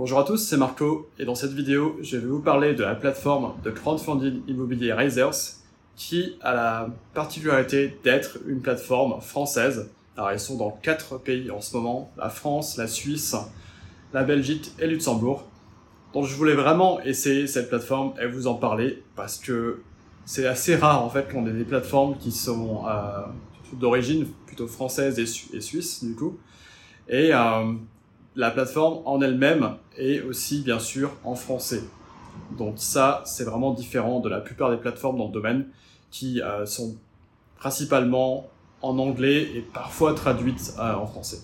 Bonjour à tous, c'est Marco et dans cette vidéo, je vais vous parler de la plateforme de crowdfunding immobilier Raisers qui a la particularité d'être une plateforme française. Alors ils sont dans quatre pays en ce moment, la France, la Suisse, la Belgique et Luxembourg. Donc je voulais vraiment essayer cette plateforme et vous en parler parce que c'est assez rare en fait qu'on ait des plateformes qui sont euh, d'origine plutôt française et, suisse du coup. Et euh, la plateforme en elle-même est aussi bien sûr en français. Donc ça, c'est vraiment différent de la plupart des plateformes dans le domaine qui euh, sont principalement en anglais et parfois traduites euh, en français.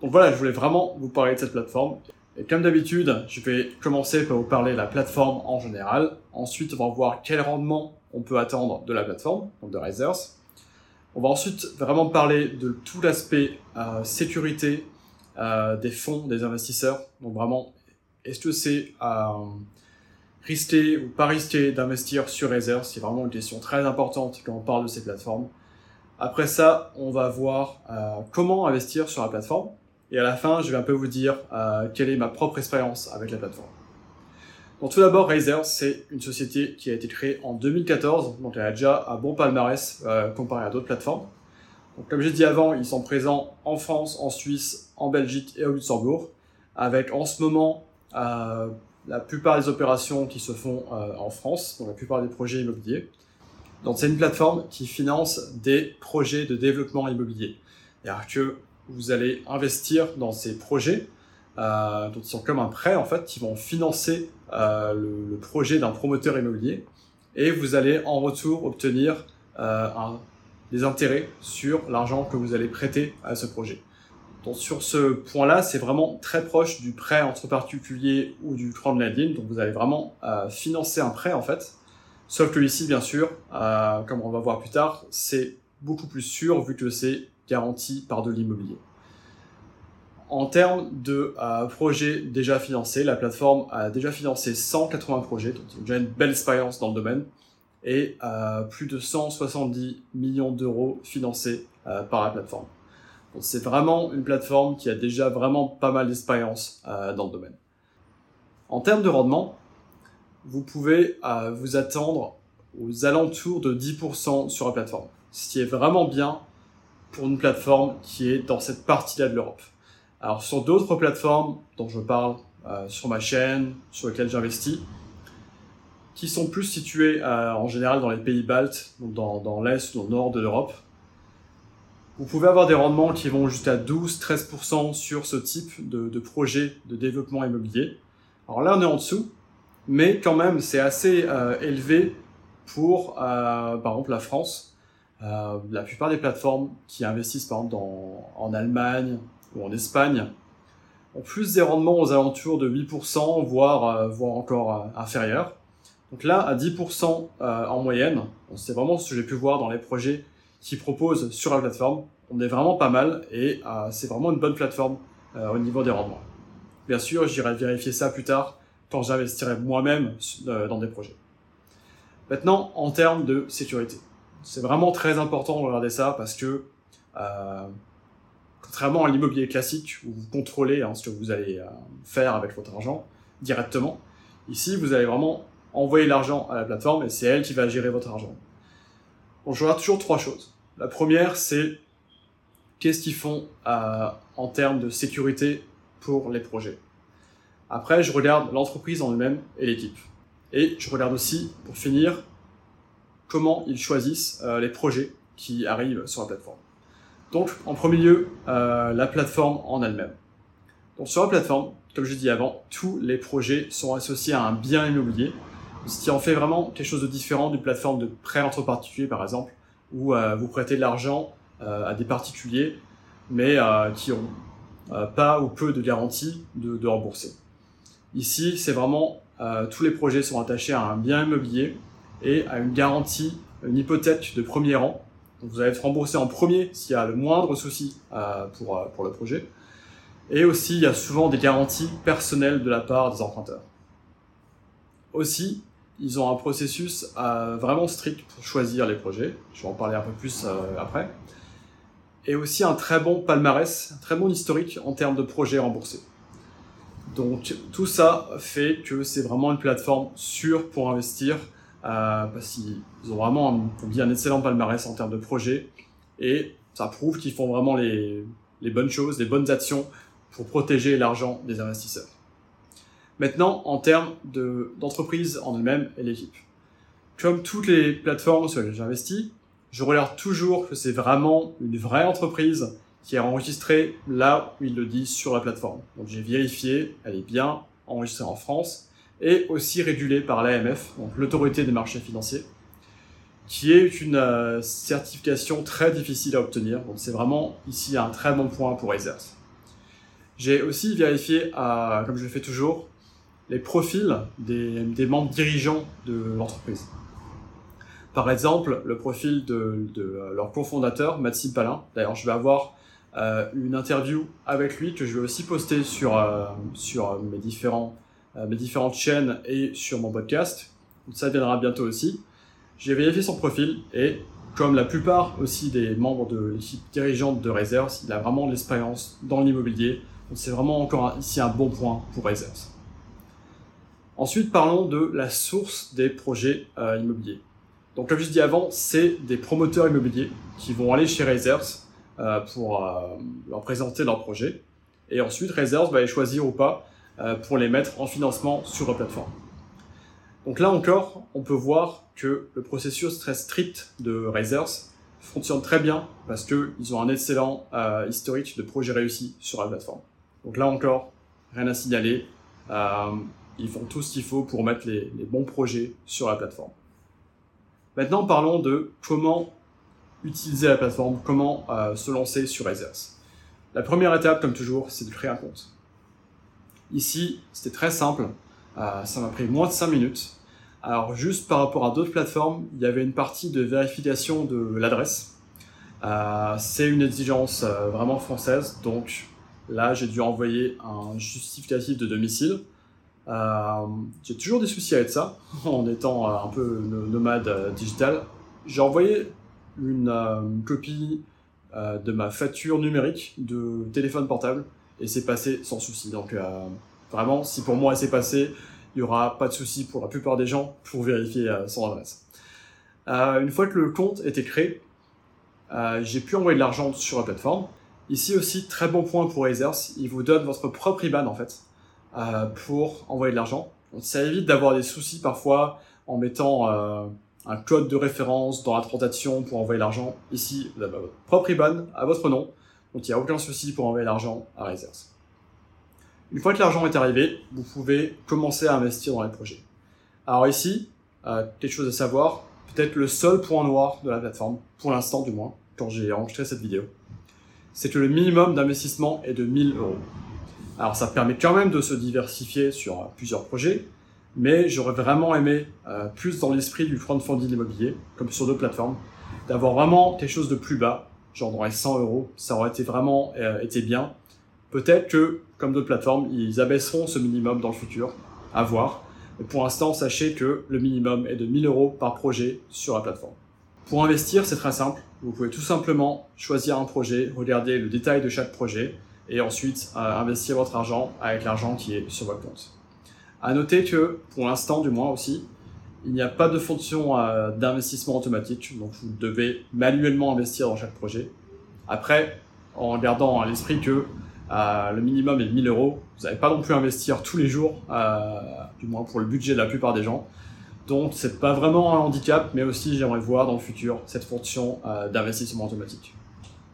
Donc voilà, je voulais vraiment vous parler de cette plateforme. Et comme d'habitude, je vais commencer par vous parler de la plateforme en général. Ensuite, on va voir quel rendement on peut attendre de la plateforme, donc de Risers. On va ensuite vraiment parler de tout l'aspect euh, sécurité des fonds, des investisseurs. Donc vraiment, est-ce que c'est euh, risqué ou pas risqué d'investir sur Razer C'est vraiment une question très importante quand on parle de ces plateformes. Après ça, on va voir euh, comment investir sur la plateforme. Et à la fin, je vais un peu vous dire euh, quelle est ma propre expérience avec la plateforme. Donc tout d'abord, Razer, c'est une société qui a été créée en 2014, donc elle a déjà un bon palmarès euh, comparé à d'autres plateformes comme j'ai dit avant, ils sont présents en France, en Suisse, en Belgique et au Luxembourg, avec en ce moment euh, la plupart des opérations qui se font euh, en France, donc la plupart des projets immobiliers. Donc c'est une plateforme qui finance des projets de développement immobilier. C'est-à-dire que vous allez investir dans ces projets, euh, donc ils sont comme un prêt en fait, qui vont financer euh, le, projet d'un promoteur immobilier, et vous allez en retour obtenir un des intérêts sur l'argent que vous allez prêter à ce projet. Donc sur ce point-là, c'est vraiment très proche du prêt entre particuliers ou du crowdlending. Donc vous allez vraiment euh, financer un prêt en fait. Sauf que ici, bien sûr, euh, comme on va voir plus tard, c'est beaucoup plus sûr vu que c'est garanti par de l'immobilier. En termes de euh, projets déjà financés, la plateforme a déjà financé 180 projets, donc déjà une belle expérience dans le domaine et plus de 170 millions d'euros financés euh, par la plateforme. C'est vraiment une plateforme qui a déjà vraiment pas mal d'expérience euh, dans le domaine. En termes de rendement, vous pouvez euh, vous attendre aux alentours de 10% sur la plateforme, ce qui est vraiment bien pour une plateforme qui est dans cette partie-là de l'Europe. Alors sur d'autres plateformes dont je parle sur ma chaîne, sur lesquelles j'investis, qui sont plus situés euh, en général dans les pays baltes, donc dans, dans l'est ou dans le nord de l'Europe. Vous pouvez avoir des rendements qui vont jusqu'à 12-13% sur ce type de, de, projet de développement immobilier. Alors là, on est en dessous, mais quand même, c'est assez euh, élevé pour, euh, par exemple, la France. Euh, la plupart des plateformes qui investissent, par exemple, dans, en Allemagne ou en Espagne, ont plus des rendements aux alentours de 8%, voire, euh, voire encore euh, inférieurs. Donc là, à 10% euh, en moyenne, c'est vraiment ce que j'ai pu voir dans les projets qui proposent sur la plateforme. On est vraiment pas mal et euh, c'est vraiment une bonne plateforme euh, au niveau des rendements. Bien sûr, j'irai vérifier ça plus tard quand j'investirai moi-même dans des projets. Maintenant, en termes de sécurité, c'est vraiment très important de regarder ça parce que contrairement à l'immobilier classique où vous contrôlez hein, ce que vous allez faire avec votre argent directement, ici vous allez vraiment envoyer l'argent à la plateforme et c'est elle qui va gérer votre argent. Je regarde toujours trois choses. La première, c'est qu'est-ce qu'ils font euh, en termes de sécurité pour les projets. Après, je regarde l'entreprise en elle-même et l'équipe. Et je regarde aussi, pour finir, comment ils choisissent euh, les projets qui arrivent sur la plateforme. Donc, en premier lieu, euh, la plateforme en elle-même. Donc, sur la plateforme, comme je dit avant, tous les projets sont associés à un bien immobilier ce qui en fait vraiment quelque chose de différent d'une plateforme de prêt entre particuliers, par exemple, où euh, vous prêtez de l'argent euh, à des particuliers, mais euh, qui ont euh, pas ou peu de garantie de, de rembourser. Ici, c'est vraiment euh, tous les projets sont attachés à un bien immobilier et à une garantie, une hypothèque de premier rang. Donc vous allez être remboursé en premier s'il y a le moindre souci pour, pour le projet. Et aussi, il y a souvent des garanties personnelles de la part des emprunteurs. Aussi, ils ont un processus euh, vraiment strict pour choisir les projets. Je vais en parler un peu plus euh, après. Et aussi un très bon palmarès, un très bon historique en termes de projets remboursés. Donc tout ça fait que c'est vraiment une plateforme sûre pour investir euh, parce qu'ils ont vraiment un, excellent palmarès en termes de projets et ça prouve qu'ils font vraiment les bonnes choses, les bonnes actions pour protéger l'argent des investisseurs. Maintenant, en termes d'entreprise en elle-même et l'équipe. Comme toutes les plateformes sur lesquelles j'investis, je regarde toujours que c'est vraiment une vraie entreprise qui est enregistrée là où ils le disent sur la plateforme. Donc j'ai vérifié, elle est bien enregistrée en France et aussi régulée par l'AMF, donc l'autorité des marchés financiers, qui est une euh, certification très difficile à obtenir. Donc c'est vraiment ici un très bon point pour Razers. J'ai aussi vérifié, comme je le fais toujours, les profils des, membres dirigeants de l'entreprise. Par exemple, le profil de, de euh, leur cofondateur, Maxime Palin. D'ailleurs, je vais avoir euh, une interview avec lui que je vais aussi poster sur, euh, sur mes, différents, mes différentes chaînes et sur mon podcast. Ça viendra bientôt aussi. J'ai vérifié son profil et comme la plupart aussi des membres de l'équipe dirigeante de Razers, il a vraiment l'expérience dans l'immobilier. C'est vraiment encore ici un bon point pour Razers. Ensuite, parlons de la source des projets euh, immobiliers. Donc comme je dis avant, c'est des promoteurs immobiliers qui vont aller chez Razers euh, pour euh, leur présenter leur projet. Et ensuite, Razers va les choisir ou pas pour les mettre en financement sur la plateforme. Donc là encore, on peut voir que le processus très strict de Razers fonctionne très bien parce qu'ils ont un excellent historique de projets réussis sur la plateforme. Donc là encore, rien à signaler. Ils font tout ce qu'il faut pour mettre les, bons projets sur la plateforme. Maintenant, parlons de comment utiliser la plateforme, comment euh, se lancer sur Razers. La première étape, comme toujours, c'est de créer un compte. Ici, c'était très simple. Euh, ça m'a pris moins de 5 minutes. Alors, juste par rapport à d'autres plateformes, il y avait une partie de vérification de l'adresse. Euh, c'est une exigence vraiment française, donc là, j'ai dû envoyer un justificatif de domicile. Euh, j'ai toujours des soucis avec ça, en étant euh, un peu nomade digital. J'ai envoyé une, copie de ma facture numérique de téléphone portable et c'est passé sans souci. Donc vraiment, si pour moi c'est passé, il n'y aura pas de souci pour la plupart des gens pour vérifier son adresse. une fois que le compte était créé, euh, j'ai pu envoyer de l'argent sur la plateforme. Ici aussi, très bon point pour Razers, il vous donne votre propre IBAN en fait euh, pour envoyer de l'argent. Ça évite d'avoir des soucis parfois en mettant euh, un code de référence dans la transaction pour envoyer l'argent. Ici, vous avez votre propre IBAN à votre nom, donc il n'y a aucun souci pour envoyer l'argent à Razers. Une fois que l'argent est arrivé, vous pouvez commencer à investir dans les projets. Alors ici, euh, quelque chose à savoir, peut-être le seul point noir de la plateforme, pour l'instant du moins, quand j'ai enregistré cette vidéo, c'est que le minimum d'investissement est de 1000 euros. Alors ça permet quand même de se diversifier sur euh, plusieurs projets, mais j'aurais vraiment aimé, euh, plus dans l'esprit du crowdfunding immobilier, comme sur d'autres plateformes, d'avoir vraiment quelque chose de plus bas, genre dans les 100 euros, ça aurait été vraiment euh, été bien. Peut-être que, comme d'autres plateformes, ils abaisseront ce minimum dans le futur, à voir. Mais pour l'instant, sachez que le minimum est de 1000 euros par projet sur la plateforme. Pour investir, c'est très simple. Vous pouvez tout simplement choisir un projet, regarder le détail de chaque projet et ensuite euh, investir votre argent avec l'argent qui est sur votre compte. À noter que, pour l'instant du moins aussi, il n'y a pas de fonction euh, d'investissement automatique, donc vous devez manuellement investir dans chaque projet. Après, en gardant à l'esprit que euh, le minimum est 1000 euros, vous n'allez pas non plus investir tous les jours, du moins pour le budget de la plupart des gens. Donc c'est pas vraiment un handicap, mais aussi j'aimerais voir dans le futur cette fonction d'investissement automatique.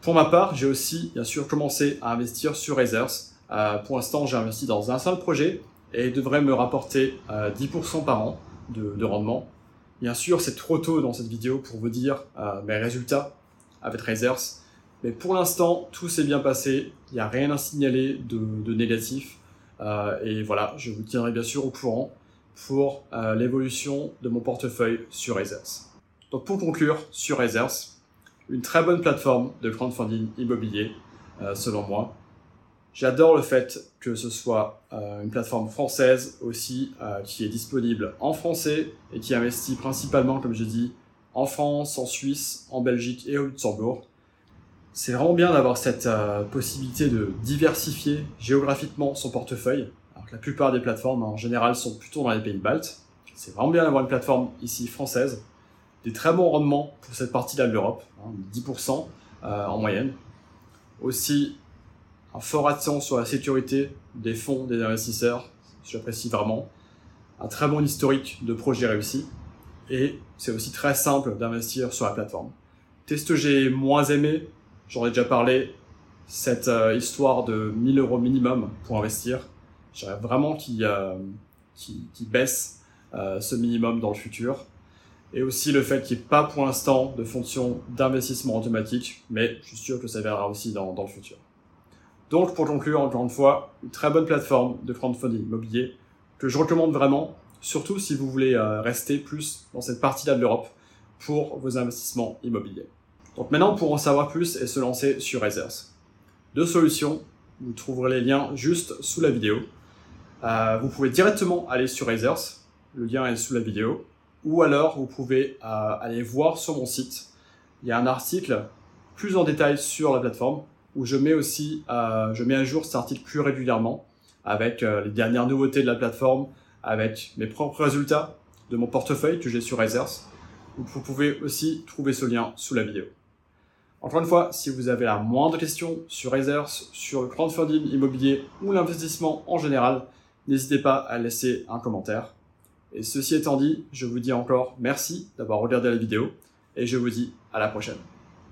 Pour ma part, j'ai aussi bien sûr commencé à investir sur Razers. Euh, pour l'instant, j'ai investi dans un seul projet et devrait me rapporter 10% par an de, de, rendement. Bien sûr, c'est trop tôt dans cette vidéo pour vous dire mes résultats avec Razers, mais pour l'instant, tout s'est bien passé. Il n'y a rien à signaler de, négatif. Euh, et voilà, je vous tiendrai bien sûr au courant pour euh, l'évolution de mon portefeuille sur Razers. Donc pour conclure sur Razers, une très bonne plateforme de crowdfunding immobilier, euh, selon moi. J'adore le fait que ce soit euh, une plateforme française aussi, euh, qui est disponible en français et qui investit principalement, comme je dis, en France, en Suisse, en Belgique et au Luxembourg. C'est vraiment bien d'avoir cette possibilité de diversifier géographiquement son portefeuille. la plupart des plateformes en général sont plutôt dans les pays baltes. C'est vraiment bien d'avoir une plateforme ici française. Des très bons rendements pour cette partie-là de l'Europe, 10% hein, euh, en moyenne. Aussi, un fort accent sur la sécurité des fonds des investisseurs, j'apprécie vraiment. Un très bon historique de projets réussis. Et c'est aussi très simple d'investir sur la plateforme. Test j'ai moins aimé, j'en ai déjà parlé, cette euh, histoire de 1000 euros minimum pour investir. J'aimerais vraiment qu'il euh, baisse ce minimum dans le futur. Et aussi le fait qu'il n'y ait pas pour l'instant de fonction d'investissement automatique, mais je suis sûr que ça viendra aussi dans, le futur. Donc pour conclure, encore une fois, une très bonne plateforme de crowdfunding immobilier que je recommande vraiment, surtout si vous voulez rester plus dans cette partie-là de l'Europe pour vos investissements immobiliers. Donc maintenant, pour en savoir plus et se lancer sur Razers, deux solutions. Vous trouverez les liens juste sous la vidéo. Euh, vous pouvez directement aller sur Razers, le lien est sous la vidéo, ou alors vous pouvez euh, aller voir sur mon site. Il y a un article plus en détail sur la plateforme où je mets aussi, euh, je mets à jour cet article plus régulièrement avec les dernières nouveautés de la plateforme, avec mes propres résultats de mon portefeuille que j'ai sur Razers. Vous pouvez aussi trouver ce lien sous la vidéo. Encore une fois, si vous avez la moindre question sur Razers, sur le crowdfunding immobilier ou l'investissement en général, n'hésitez pas à laisser un commentaire. Et ceci étant dit, je vous dis encore merci d'avoir regardé la vidéo et je vous dis à la prochaine.